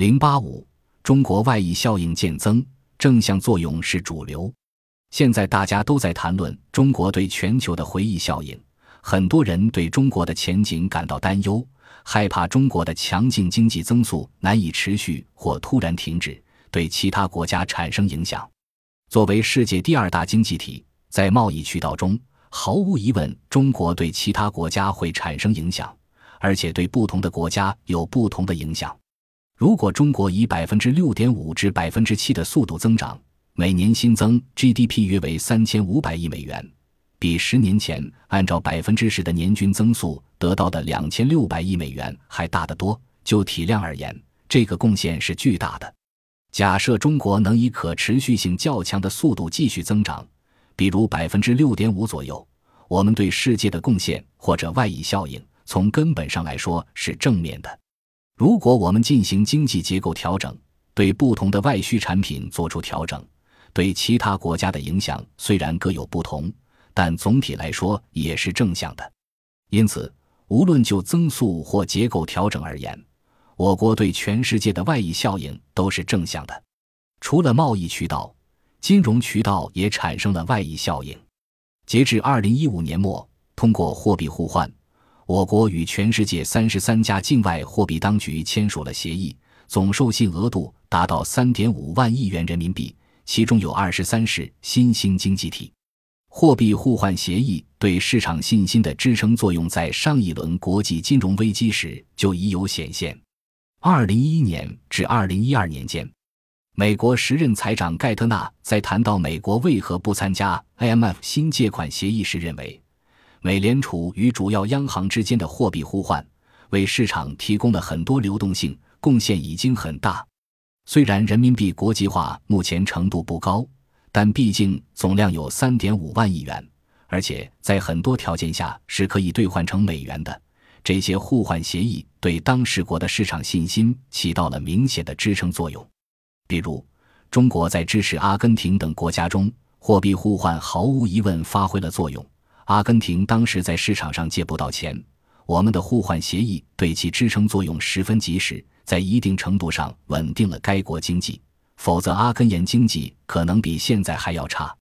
零八五，中国外溢效应渐增，正向作用是主流。现在大家都在谈论中国对全球的回忆效应，很多人对中国的前景感到担忧，害怕中国的强劲经济增速难以持续或突然停止，对其他国家产生影响。作为世界第二大经济体，在贸易渠道中，毫无疑问，中国对其他国家会产生影响，而且对不同的国家有不同的影响。如果中国以百分之六点五至百分之七的速度增长，每年新增 GDP 约为三千五百亿美元，比十年前按照百分之十的年均增速得到的两千六百亿美元还大得多。就体量而言，这个贡献是巨大的。假设中国能以可持续性较强的速度继续增长，比如百分之六点五左右，我们对世界的贡献或者外溢效应，从根本上来说是正面的。如果我们进行经济结构调整，对不同的外需产品做出调整，对其他国家的影响虽然各有不同，但总体来说也是正向的。因此，无论就增速或结构调整而言，我国对全世界的外溢效应都是正向的，除了贸易渠道，金融渠道也产生了外溢效应。截至二零一五年末，通过货币互换，我国与全世界三十三家境外货币当局签署了协议，总授信额度达到三点五万亿元人民币，其中有二十三是新兴经济体。货币互换协议对市场信心的支撑作用，在上一轮国际金融危机时就已有显现。二零一一年至二零一二年间，美国时任财长盖特纳在谈到美国为何不参加 IMF 新借款协议时认为，美联储与主要央行之间的货币互换为市场提供了很多流动性，贡献已经很大。虽然人民币国际化目前程度不高，但毕竟总量有三点五万亿元，而且在很多条件下是可以兑换成美元的。这些互换协议对当事国的市场信心起到了明显的支撑作用。比如，中国在支持阿根廷等国家中，货币互换毫无疑问发挥了作用。阿根廷当时在市场上借不到钱，我们的互换协议对其支撑作用十分及时，在一定程度上稳定了该国经济。否则，阿根廷经济可能比现在还要差。